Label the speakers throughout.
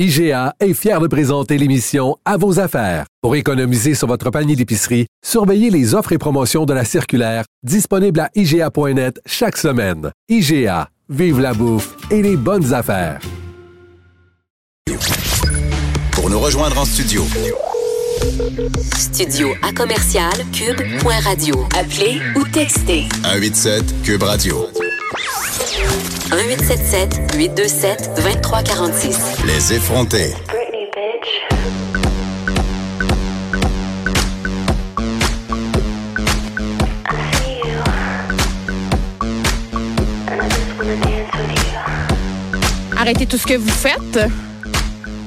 Speaker 1: IGA est fier de présenter l'émission À vos affaires. Pour économiser sur votre panier d'épicerie, surveillez les offres et promotions de la circulaire disponible à IGA.net chaque semaine. IGA, vive la bouffe et les bonnes affaires.
Speaker 2: Pour nous rejoindre en studio.
Speaker 3: Studio à commercial cube.radio. Appelez ou textez
Speaker 2: 187 Cube Radio.
Speaker 3: 1877 827 2346.
Speaker 2: Les effrontés.
Speaker 4: Arrêtez tout ce que vous faites.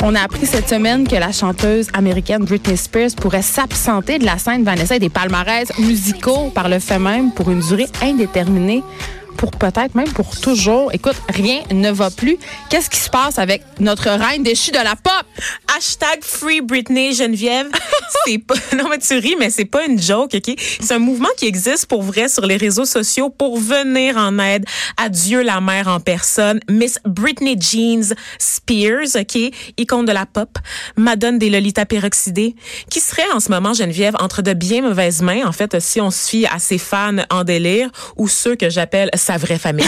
Speaker 4: On a appris cette semaine que la chanteuse américaine Britney Spears pourrait s'absenter de la scène Vanessa et des palmarès musicaux par le fait même pour une durée indéterminée. Pour peut-être même pour toujours. Écoute, rien ne va plus. Qu'est-ce qui se passe avec notre reine déchue de la pop?
Speaker 5: Hashtag Free Britney Geneviève. c'est pas, non, mais tu ris, mais c'est pas une joke, OK? C'est un mouvement qui existe pour vrai sur les réseaux sociaux pour venir en aide à Dieu la mère en personne. Miss Britney Jeans Spears, OK? Icône de la pop. Madone des Lolita peroxydées. Qui serait en ce moment, Geneviève, entre de bien mauvaises mains, en fait, si on se fie à ses fans en délire ou ceux que j'appelle sa vraie famille.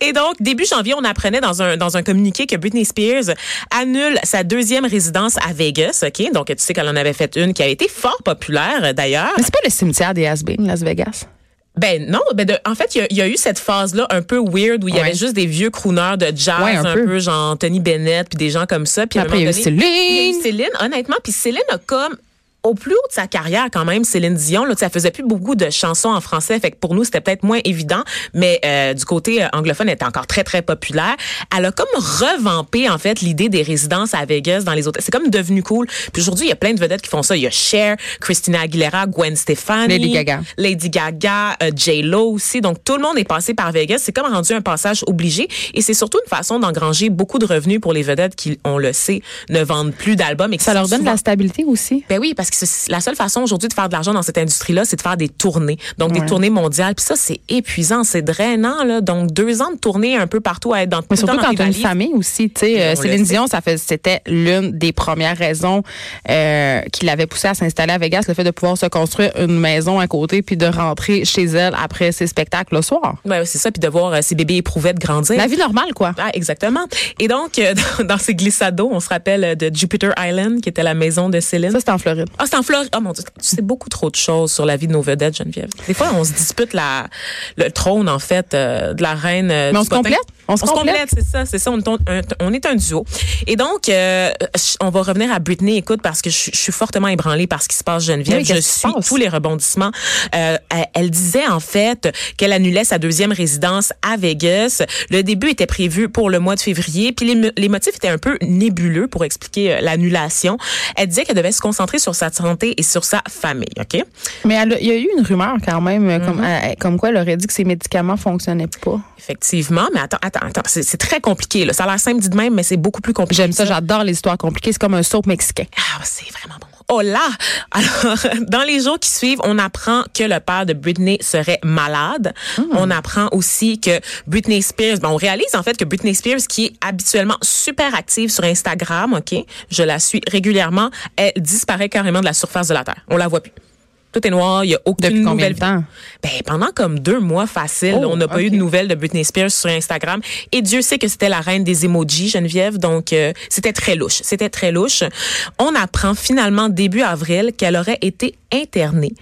Speaker 5: Et donc, début janvier, on apprenait dans un, dans un communiqué que Britney Spears annule sa deuxième résidence à Vegas, OK? Donc, tu sais qu'elle en avait fait une qui avait été fort populaire, d'ailleurs.
Speaker 4: Mais c'est pas le cimetière des has Las Vegas?
Speaker 5: Ben non, ben de- en fait, il y a- il y, a eu cette phase-là un peu weird où il y
Speaker 4: Ouais.
Speaker 5: avait juste des vieux crooners de jazz,
Speaker 4: Ouais, un
Speaker 5: un,
Speaker 4: peu.
Speaker 5: peu. genre Tony Bennett, puis des gens comme ça. Puis
Speaker 4: Après, il y a eu Céline.
Speaker 5: Céline, honnêtement. Puis Céline a comme au plus haut de sa carrière quand même, Céline Dion, là, elle faisait plus beaucoup de chansons en français, fait que pour nous c'était peut-être moins évident, mais euh, du côté euh, anglophone, elle était encore très très populaire. Elle a comme revampé en fait l'idée des résidences à Vegas dans les hôtels. C'est comme devenu cool. Puis aujourd'hui, il y a plein de vedettes qui font ça. Il y a Cher, Christina Aguilera, Gwen Stefani,
Speaker 4: Lady Gaga.
Speaker 5: Lady Gaga, euh, J Lo aussi. Donc tout le monde est passé par Vegas. C'est comme rendu un passage obligé et c'est surtout une façon d'engranger beaucoup de revenus pour les vedettes qui, on le sait, ne vendent plus d'albums et
Speaker 4: Ça leur donne de la stabilité aussi.
Speaker 5: ben oui, parce que la seule façon aujourd'hui de faire de l'argent dans cette industrie-là, c'est de faire des tournées. Donc,
Speaker 4: Ouais.
Speaker 5: des tournées mondiales. Puis ça, c'est épuisant, c'est drainant. Là. Donc, deux ans de tournée un peu partout à être dans
Speaker 4: Mais
Speaker 5: tout le
Speaker 4: surtout
Speaker 5: dans
Speaker 4: quand tu as une famille aussi, tu sais, euh, Céline. Dion, ça fait, c'était l'une des premières raisons euh, qui l'avait poussée à s'installer à Vegas, le fait de pouvoir se construire une maison à côté puis de rentrer chez elle après ses spectacles le soir.
Speaker 5: Ouais, c'est ça. Puis de voir euh, ces bébés éprouvettes grandir.
Speaker 4: La vie normale, quoi.
Speaker 5: Ah, exactement. Et donc, euh, dans, dans ces glissados, on se rappelle de Jupiter Island, qui était la maison de Céline.
Speaker 4: Ça, c'est en Floride.
Speaker 5: Ah, c'est en Floride. Oh mon Dieu, tu sais beaucoup trop de choses sur la vie de nos vedettes, Geneviève. Des fois, on se dispute la, le trône, en fait, euh, de la reine. euh,
Speaker 4: Mais on se complète? On se complète.
Speaker 5: c'est ça, c'est ça. On est, un, on est un duo. Et donc, euh, on va revenir à Britney, écoute, parce que je, je suis fortement ébranlée par ce qui se passe, Geneviève.
Speaker 4: Oui,
Speaker 5: je suis tous les rebondissements. Euh, elle, elle disait, en fait, qu'elle annulait sa deuxième résidence à Vegas. Le début était prévu pour le mois de février, puis les, mo- les motifs étaient un peu nébuleux pour expliquer euh, l'annulation. Elle disait qu'elle devait se concentrer sur sa santé et sur sa famille, OK?
Speaker 4: Mais elle il y a eu une rumeur quand même, euh,
Speaker 5: Mm-hmm.
Speaker 4: comme, comme quoi elle aurait dit que ses médicaments fonctionnaient pas.
Speaker 5: Effectivement, mais attends, attends, c'est c'est très compliqué. Là. Ça a l'air simple dit de même, mais c'est beaucoup plus compliqué.
Speaker 4: J'aime ça, j'adore les histoires compliquées. C'est comme un soap mexicain.
Speaker 5: Ah, c'est vraiment bon. Oh là! Alors, dans les jours qui suivent, on apprend que le père de Britney serait malade. On apprend aussi que Britney Spears, ben, on réalise en fait que Britney Spears, qui est habituellement super active sur Instagram, OK, je la suis régulièrement, elle disparaît carrément de la surface de la Terre. On la voit plus. Tout est noir, il y a aucune
Speaker 4: Depuis combien
Speaker 5: nouvelle
Speaker 4: de temps?
Speaker 5: Ben, pendant comme deux mois facile,
Speaker 4: Oh,
Speaker 5: on n'a pas eu de nouvelles de Britney Spears sur Instagram. Et Dieu sait que c'était la reine des emojis, Geneviève. Donc, euh, c'était très louche. C'était très louche. On apprend finalement début avril qu'elle aurait été internée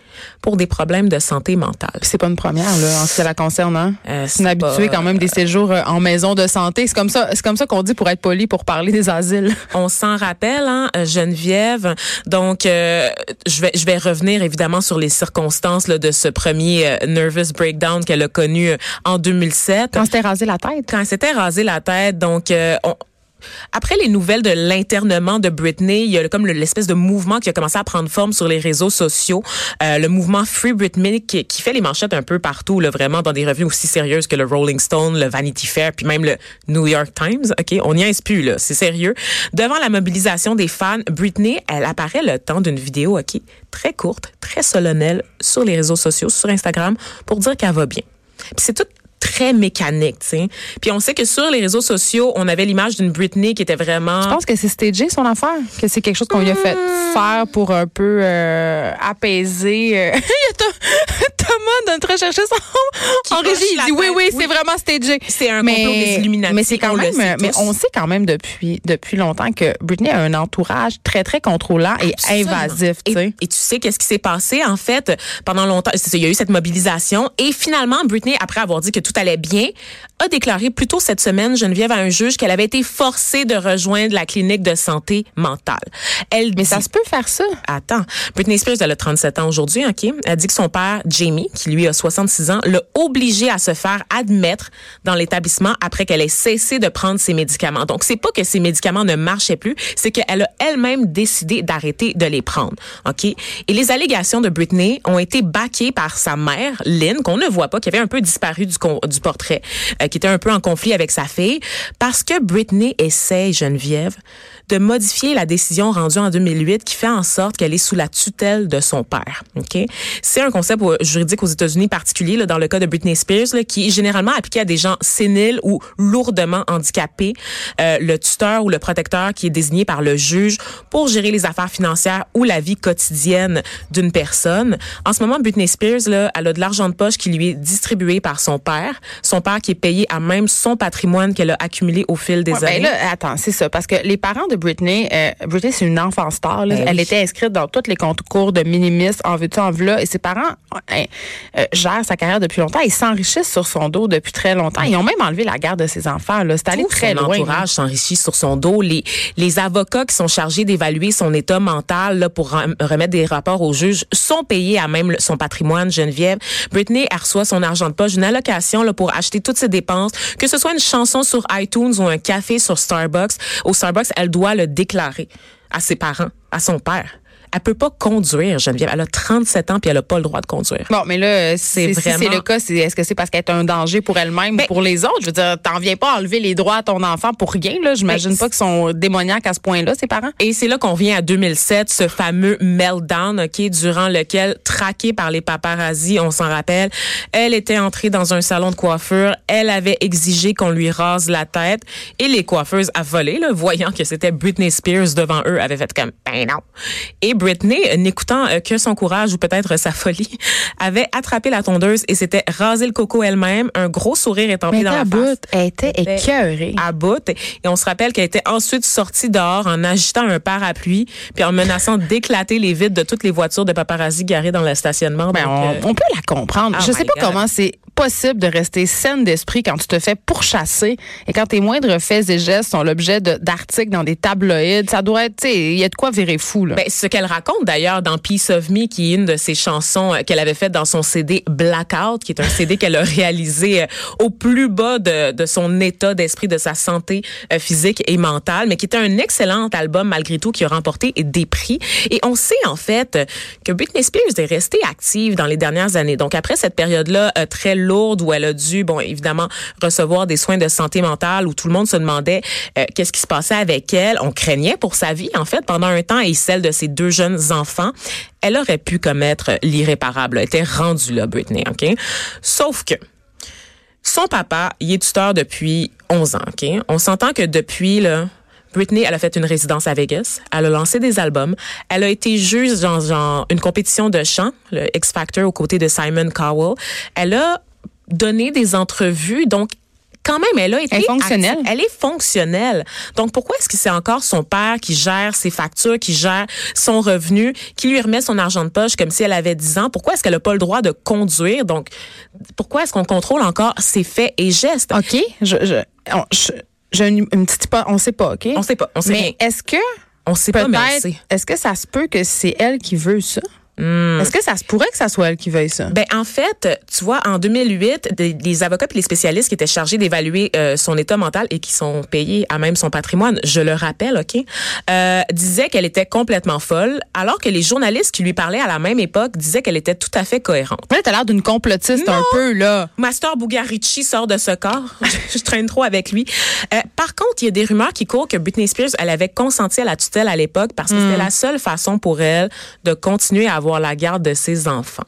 Speaker 5: pour des problèmes de santé mentale.
Speaker 4: C'est pas une première, là, en ce qui la concerne, hein?
Speaker 5: Euh,
Speaker 4: c'est
Speaker 5: pas-
Speaker 4: quand même des séjours euh, en maison de santé. C'est comme ça, c'est comme ça qu'on dit pour être poli, pour parler des asiles.
Speaker 5: On s'en rappelle, hein, euh, Geneviève. Donc, euh, je vais je vais revenir évidemment sur les circonstances là, de ce premier euh, nervous breakdown qu'elle a connu euh, en 2007.
Speaker 4: Quand c'était rasé la tête.
Speaker 5: quand s'était rasé la tête, donc euh, on- après les nouvelles de l'internement de Britney, il y a comme le- l'espèce de mouvement qui a commencé à prendre forme sur les réseaux sociaux, euh, le mouvement Free Britney qui, fait les manchettes un peu partout, vraiment dans des revues aussi sérieuses que le Rolling Stone, le Vanity Fair, puis même le New York Times. Ok, on n'y est plus là, c'est sérieux. Devant la mobilisation des fans, Britney, elle apparaît le temps d'une vidéo, ok, très courte, très solennelle sur les réseaux sociaux, sur Instagram, pour dire qu'elle va bien. Puis c'est tout très mécanique, tu sais. Puis on sait que sur les réseaux sociaux, on avait l'image d'une Britney qui était vraiment
Speaker 4: Je pense que c'est stagé son affaire, que c'est quelque chose qu'on lui a fait faire pour un peu euh, apaiser. Thomas, notre chercher son en
Speaker 5: hoche
Speaker 4: régie, il dit oui, oui,
Speaker 5: Oui.
Speaker 4: c'est vraiment stagé.
Speaker 5: C'est un complot des Illuminati,
Speaker 4: Mais c'est quand
Speaker 5: on
Speaker 4: même,
Speaker 5: sait
Speaker 4: mais on sait quand même depuis depuis longtemps que Britney a un entourage très très contrôlant et
Speaker 5: Absolument.
Speaker 4: invasif,
Speaker 5: Et, tu sais qu'est-ce qui s'est passé en fait pendant longtemps? Ça, il y a eu cette mobilisation et finalement Britney après avoir dit que tout allait bien a déclaré plus tôt cette semaine Geneviève à un juge qu'elle avait été forcée de rejoindre la clinique de santé mentale. Elle
Speaker 4: Mais
Speaker 5: dit-
Speaker 4: ça se peut faire ça.
Speaker 5: Attends, Britney Spears, elle a 37 ans aujourd'hui, OK? Elle dit que son père, Jamie, qui lui a 66 ans, l'a obligée à se faire admettre dans l'établissement après qu'elle ait cessé de prendre ses médicaments. Donc, c'est pas que ses médicaments ne marchaient plus, c'est qu'elle a elle-même décidé d'arrêter de les prendre, OK? Et les allégations de Britney ont été baquées par sa mère, Lynn, qu'on ne voit pas, qui avait un peu disparu du, du portrait, euh, qui était un peu en conflit avec sa fille, parce que Britney essaye, Geneviève, de modifier la décision rendue en 2008 qui fait en sorte qu'elle est sous la tutelle de son père. Ok, c'est un concept juridique aux États-Unis particulier là, dans le cas de Britney Spears là, qui est généralement appliqué à des gens séniles ou lourdement handicapés. Euh, le tuteur ou le protecteur qui est désigné par le juge pour gérer les affaires financières ou la vie quotidienne d'une personne. En ce moment, Britney Spears là, elle a de l'argent de poche qui lui est distribué par son père. Son père qui est payé à même son patrimoine qu'elle a accumulé au fil des
Speaker 4: Ouais,
Speaker 5: années.
Speaker 4: ben là, attends, c'est ça. Parce que les parents de Britney, euh, Britney, c'est une enfant star. là.
Speaker 5: Ben
Speaker 4: Elle
Speaker 5: oui.
Speaker 4: était inscrite dans tous les concours de minimis, en veux-tu, en veux-là. Et ses parents euh, euh, gèrent sa carrière depuis longtemps. Ils s'enrichissent sur son dos depuis très longtemps. Ils ont même enlevé la garde de ses enfants. C'est allé très
Speaker 5: son
Speaker 4: loin.
Speaker 5: entourage s'enrichit sur son dos. Les, les avocats qui sont chargés d'évaluer son état mental là, pour rem- remettre des rapports au juge sont payés à même son patrimoine, Geneviève. Britney elle reçoit son argent de poche, une allocation là, pour acheter toutes ses dépenses, que ce soit une chanson sur iTunes ou un café sur Starbucks. Au Starbucks, elle le déclarer à ses parents, à son père. Elle peut pas conduire, Geneviève. Elle a 37 ans puis elle a pas le droit de conduire.
Speaker 4: Bon, mais là, c'est
Speaker 5: C'est
Speaker 4: si c'est
Speaker 5: vraiment-
Speaker 4: le cas, est-ce que c'est parce qu'elle est un danger pour elle-même
Speaker 5: Ben-
Speaker 4: ou pour les autres? Je veux dire, t'en viens pas enlever les droits à ton enfant pour rien, là. J'imagine
Speaker 5: Ben,
Speaker 4: pas qu'ils sont démoniaques à ce point-là, ses parents.
Speaker 5: Et c'est là qu'on vient à 2007, ce fameux meltdown, ok, durant lequel, traquée par les paparazzi, on s'en rappelle, elle était entrée dans un salon de coiffure, elle avait exigé qu'on lui rase la tête, et les coiffeuses affolées, là, voyant que c'était Britney Spears devant eux, avaient fait comme, ben non. Et Britney, euh, n'écoutant euh, que son courage ou peut-être sa folie, avait attrapé la tondeuse et s'était rasé le coco elle-même, un gros sourire étampé dans la
Speaker 4: bout,
Speaker 5: face
Speaker 4: elle était écœurée.
Speaker 5: à bout. Et on se rappelle qu'elle était ensuite sortie dehors en agitant un parapluie puis en menaçant d'éclater les vitres de toutes les voitures de paparazzi garées dans le stationnement.
Speaker 4: Ben,
Speaker 5: Donc,
Speaker 4: on,
Speaker 5: euh,
Speaker 4: on peut la comprendre.
Speaker 5: Oh
Speaker 4: je sais pas
Speaker 5: God.
Speaker 4: comment c'est possible de rester saine d'esprit quand tu te fais pourchasser et quand tes moindres faits et gestes sont l'objet de- d'articles dans des tabloïds. Ça doit être, il y a de quoi virer fou, là.
Speaker 5: Ben, ce qu'elle raconte d'ailleurs dans Peace of Me, qui est une de ses chansons euh, qu'elle avait faite dans son CD Blackout, qui est un CD qu'elle a réalisé euh, au plus bas de, de son état d'esprit, de sa santé euh, physique et mentale, mais qui était un excellent album malgré tout, qui a remporté des prix. Et on sait en fait que Britney Spears est restée active dans les dernières années. Donc après cette période-là très lourde où elle a dû, bon évidemment, recevoir des soins de santé mentale, où tout le monde se demandait euh, qu'est-ce qui se passait avec elle, on craignait pour sa vie en fait pendant un temps et celle de ses deux jeunes enfants. Elle aurait pu commettre l'irréparable. Elle était rendue là, Britney, ok? Sauf que son papa, il est tuteur depuis 11 ans, OK? On s'entend que depuis, là, Britney, elle a fait une résidence à Vegas. Elle a lancé des albums. Elle a été juge dans, dans une compétition de chant, le X Factor, aux côtés de Simon Cowell. Elle a donné des entrevues, donc quand même, elle a été
Speaker 4: Elle est fonctionnelle.
Speaker 5: active. Elle est fonctionnelle. Donc, pourquoi est-ce que c'est encore son père qui gère ses factures, qui gère son revenu, qui lui remet son argent de poche comme si elle avait 10 ans? Pourquoi est-ce qu'elle n'a pas le droit de conduire? Donc, pourquoi est-ce qu'on contrôle encore ses faits et gestes?
Speaker 4: OK, je, je, on- je- j'ai une, une petite hypo- on sait pas, OK?
Speaker 5: On sait pas. On sait
Speaker 4: mais est-ce que
Speaker 5: On sait pas, mais
Speaker 4: est-ce que ça se peut que c'est elle qui veut ça?
Speaker 5: Hmm.
Speaker 4: Est-ce que ça se pourrait que ça soit elle qui veuille ça?
Speaker 5: Ben en fait, tu vois, en 2008, des, des avocats et les spécialistes qui étaient chargés d'évaluer euh, son état mental et qui sont payés à même son patrimoine, je le rappelle, ok, euh, disaient qu'elle était complètement folle, alors que les journalistes qui lui parlaient à la même époque disaient qu'elle était tout à fait cohérente.
Speaker 4: Là, t'as l'air d'une complotiste un peu, là.
Speaker 5: Master Bugarici sort de ce corps. je, traîne trop avec lui. Euh, par contre, il y a des rumeurs qui courent que Britney Spears, elle avait consenti à la tutelle à l'époque parce que c'était la seule façon pour elle de continuer à avoir la garde de ses enfants.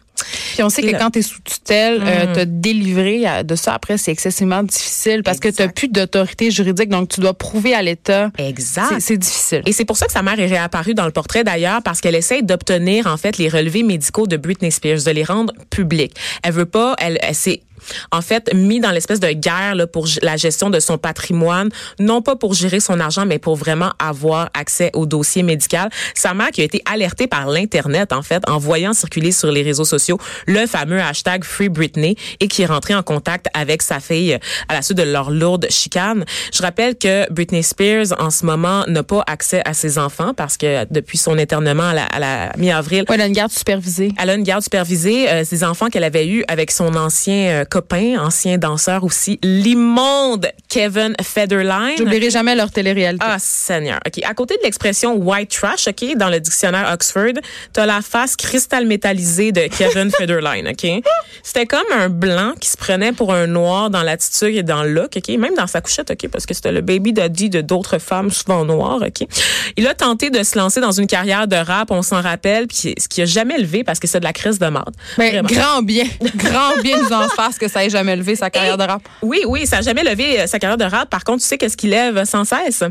Speaker 4: Puis on sait
Speaker 5: Et
Speaker 4: que quand tu es sous tutelle, euh,
Speaker 5: Mhm.
Speaker 4: te délivrer de ça après, c'est excessivement difficile parce que tu n'as plus d'autorité juridique. Donc, tu dois prouver à l'État.
Speaker 5: Exact.
Speaker 4: C'est- C'est difficile.
Speaker 5: Et c'est pour ça que sa mère est réapparue dans le portrait d'ailleurs, parce qu'elle essaie d'obtenir en fait les relevés médicaux de Britney Spears, de les rendre publics. Elle veut pas, elle, elle s'est en fait mis dans l'espèce de guerre là, pour la gestion de son patrimoine, non pas pour gérer son argent, mais pour vraiment avoir accès au dossier médical. Sa mère qui a été alertée par l'internet en fait en voyant circuler sur les réseaux sociaux le fameux hashtag Free Britney et qui est rentrée en contact avec sa fille à la suite de leur lourde chicane. Je rappelle que Britney Spears en ce moment n'a pas accès à ses enfants parce que depuis son internement à la, à la mi-avril,
Speaker 4: Ouais, elle a une garde supervisée.
Speaker 5: elle a une garde supervisée. Euh, ses enfants qu'elle avait eus avec son ancien euh, copain, ancien danseur aussi, l'immonde Kevin Federline.
Speaker 4: J'oublierai jamais leur télé-réalité.
Speaker 5: Ah, Seigneur. OK. À côté de l'expression white trash, OK, dans le dictionnaire Oxford, t'as la face cristal métallisée de Kevin Federline, OK? C'était comme un blanc qui se prenait pour un noir dans l'attitude et dans le look, OK? Même dans sa couchette, OK? Parce que c'était le baby daddy de d'autres femmes souvent noires, OK? Il a tenté de se lancer dans une carrière de rap, on s'en rappelle, puis ce qui a jamais levé parce que c'est de la crise de marde.
Speaker 4: Mais
Speaker 5: Vraiment.
Speaker 4: grand bien, grand bien nous en fasse que ça ait jamais levé sa carrière de rap?
Speaker 5: Oui, oui, ça n'a jamais levé euh, sa carrière de rap. Par contre, tu sais qu'est-ce qu'il lève sans cesse?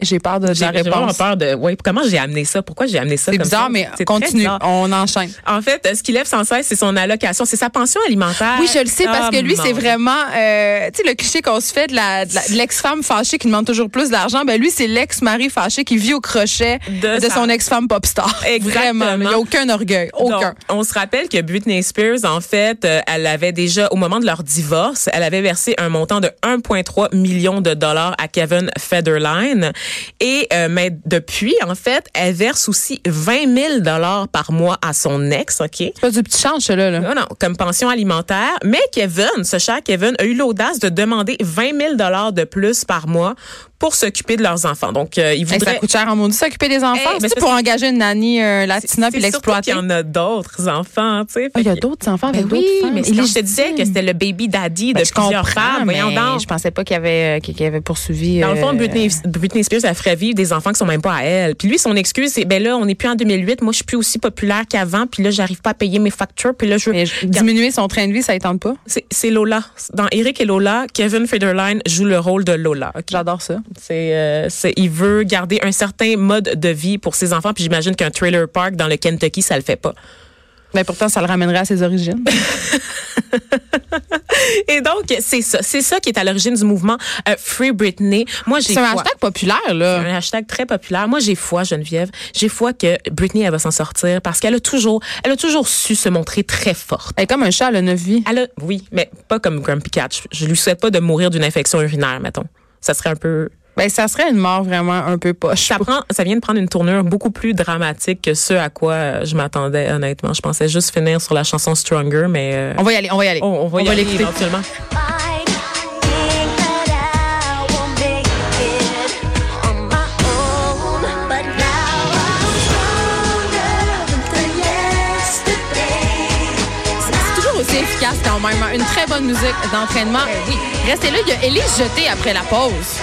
Speaker 4: J'ai peur de, de
Speaker 5: J'ai vraiment peur de. Ouais, comment j'ai amené ça? Pourquoi j'ai amené ça?
Speaker 4: C'est bizarre,
Speaker 5: ça?
Speaker 4: mais continue.
Speaker 5: bizarre.
Speaker 4: On enchaîne.
Speaker 5: En fait, ce qu'il lève sans cesse, c'est son allocation, c'est sa pension alimentaire.
Speaker 4: Oui, je le sais parce que lui, c'est vraiment, euh, tu sais, le cliché qu'on se fait de la- de l'ex-femme fâchée qui demande toujours plus d'argent. Ben lui, c'est l'ex-mari fâché qui vit au crochet
Speaker 5: De
Speaker 4: de,
Speaker 5: sa-
Speaker 4: son ex-femme pop star.
Speaker 5: Exactement.
Speaker 4: Vraiment, il n'y a aucun orgueil, aucun.
Speaker 5: Donc, on se rappelle que Britney Spears, en fait, euh, elle avait déjà, au moment de leur divorce, elle avait versé un montant de 1,3 million de dollars à Kevin Federline. Et euh, mais depuis, en fait, elle verse aussi 20 000 dollars par mois à son ex, OK?
Speaker 4: c'est pas du petit change, celui-là. Là.
Speaker 5: Non, non, comme pension alimentaire. Mais Kevin, ce cher Kevin, a eu l'audace de demander 20 000 dollars de plus par mois pour s'occuper de leurs enfants. Donc, euh, il
Speaker 4: Hey, ça
Speaker 5: voudrait...
Speaker 4: coûte cher en maudit s'occuper des enfants.
Speaker 5: Hey, mais
Speaker 4: c'est pour engager une nanny euh, latina puis l'exploiter.
Speaker 5: qu'il y en a d'autres enfants, tu sais.
Speaker 4: Ah, Il y a d'autres enfants
Speaker 5: Ben
Speaker 4: avec
Speaker 5: oui,
Speaker 4: d'autres femmes.
Speaker 5: mais je te disais que c'était le baby daddy de
Speaker 4: Ben, je
Speaker 5: plusieurs femmes. Voyons donc.
Speaker 4: je pensais pas qu'il y avait, qu'il y avait poursuivi.
Speaker 5: Dans le fond,
Speaker 4: euh,
Speaker 5: Britney, Britney Spears, elle ferait vivre des enfants qui sont même pas à elle. Puis lui, son excuse, c'est, ben là, on n'est plus en 2008. Moi, je suis plus aussi populaire qu'avant. Puis là, j'arrive pas à payer mes factures. Puis là, je veux...
Speaker 4: je- diminuer son train de vie, ça ne tente pas?
Speaker 5: C'est Lola. Dans Eric et Lola, Kevin Federline joue le rôle de Lola.
Speaker 4: J'adore ça.
Speaker 5: C'est, euh, c'est, il veut garder un certain mode de vie pour ses enfants. Puis j'imagine qu'un trailer park dans le Kentucky, ça le fait pas.
Speaker 4: Mais pourtant, ça le ramènerait à ses origines.
Speaker 5: Et donc, c'est ça. C'est ça qui est à l'origine du mouvement euh, Free Britney. Moi, j'ai
Speaker 4: C'est un
Speaker 5: foi.
Speaker 4: hashtag populaire, là.
Speaker 5: un hashtag très populaire. Moi, j'ai foi, Geneviève. J'ai foi que Britney, elle va s'en sortir parce qu'elle a toujours, elle a toujours su se montrer très forte.
Speaker 4: Elle est comme un chat, elle a neuf vies.
Speaker 5: Elle a, oui, mais pas comme Grumpy Cat. Je, je lui souhaite pas de mourir d'une infection urinaire, mettons. Ça serait un peu,
Speaker 4: Ben, ça serait une mort vraiment un peu poche.
Speaker 5: ça prend, ça vient de prendre une tournure beaucoup plus dramatique que ce à quoi euh, je m'attendais, honnêtement. Je pensais juste finir sur la chanson Stronger, mais euh,
Speaker 4: On va y aller, on va y aller.
Speaker 5: on, on va y aller
Speaker 4: l'écouter.
Speaker 5: éventuellement.
Speaker 4: Une très bonne musique d'entraînement. oui. Restez là, il y a Élise Jeté après la pause.